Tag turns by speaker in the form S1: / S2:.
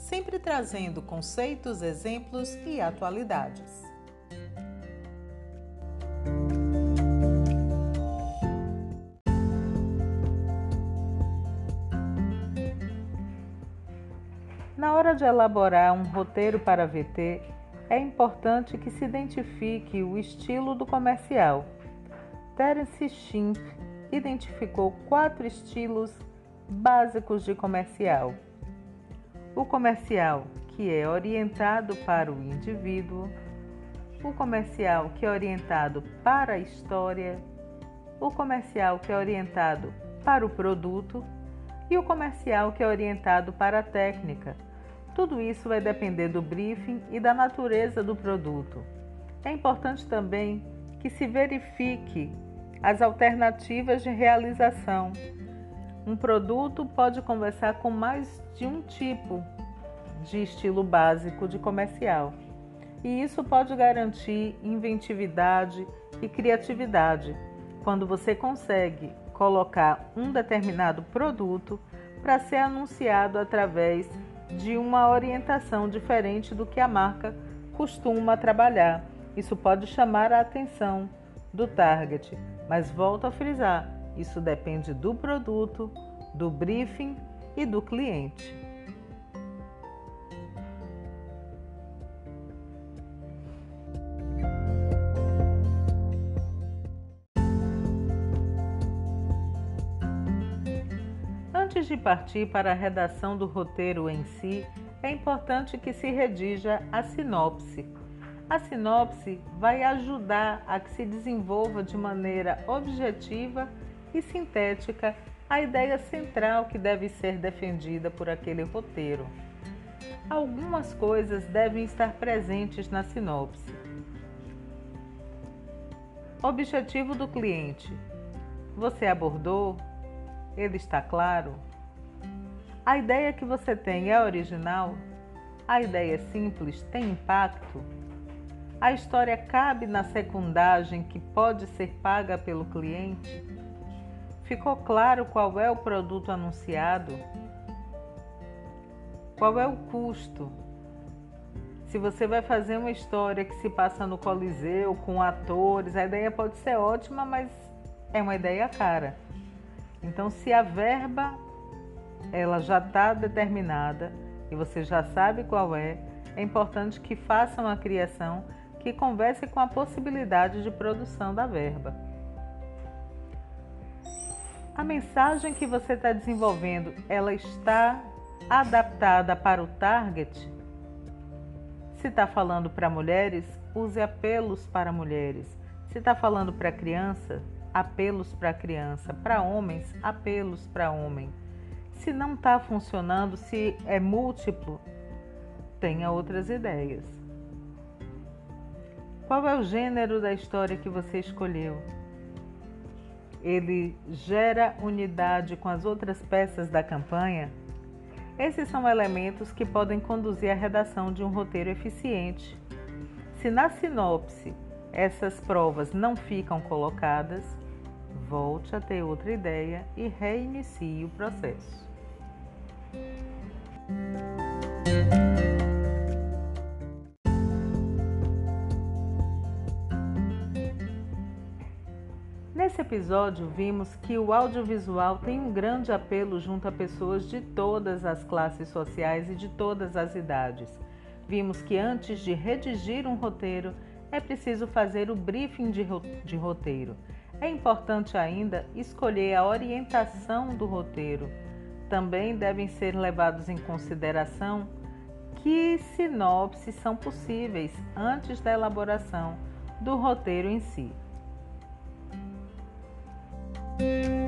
S1: sempre trazendo conceitos, exemplos e atualidades. Na hora de elaborar um roteiro para VT, é importante que se identifique o estilo do comercial. Terence Schimpf identificou quatro estilos básicos de comercial. O comercial que é orientado para o indivíduo, o comercial que é orientado para a história, o comercial que é orientado para o produto e o comercial que é orientado para a técnica. Tudo isso vai depender do briefing e da natureza do produto. É importante também que se verifique as alternativas de realização. Um produto pode conversar com mais de um tipo de estilo básico de comercial, e isso pode garantir inventividade e criatividade. Quando você consegue colocar um determinado produto para ser anunciado através de uma orientação diferente do que a marca costuma trabalhar. Isso pode chamar a atenção do target, mas volto a frisar: isso depende do produto, do briefing e do cliente. Antes de partir para a redação do roteiro em si, é importante que se redija a sinopse a sinopse vai ajudar a que se desenvolva de maneira objetiva e sintética a ideia central que deve ser defendida por aquele roteiro. Algumas coisas devem estar presentes na sinopse. Objetivo do cliente: você abordou? Ele está claro? A ideia que você tem é original? A ideia é simples tem impacto? A história cabe na secundagem que pode ser paga pelo cliente? Ficou claro qual é o produto anunciado? Qual é o custo? Se você vai fazer uma história que se passa no Coliseu com atores, a ideia pode ser ótima, mas é uma ideia cara. Então, se a verba ela já está determinada e você já sabe qual é, é importante que faça uma criação que converse com a possibilidade de produção da verba. A mensagem que você está desenvolvendo, ela está adaptada para o target? Se está falando para mulheres, use apelos para mulheres. Se está falando para criança, apelos para criança. Para homens, apelos para homem. Se não está funcionando, se é múltiplo, tenha outras ideias. Qual é o gênero da história que você escolheu? Ele gera unidade com as outras peças da campanha? Esses são elementos que podem conduzir à redação de um roteiro eficiente. Se na sinopse essas provas não ficam colocadas, volte a ter outra ideia e reinicie o processo. Nesse episódio, vimos que o audiovisual tem um grande apelo junto a pessoas de todas as classes sociais e de todas as idades. Vimos que antes de redigir um roteiro, é preciso fazer o briefing de roteiro. É importante ainda escolher a orientação do roteiro. Também devem ser levados em consideração que sinopses são possíveis antes da elaboração do roteiro em si. Thank you.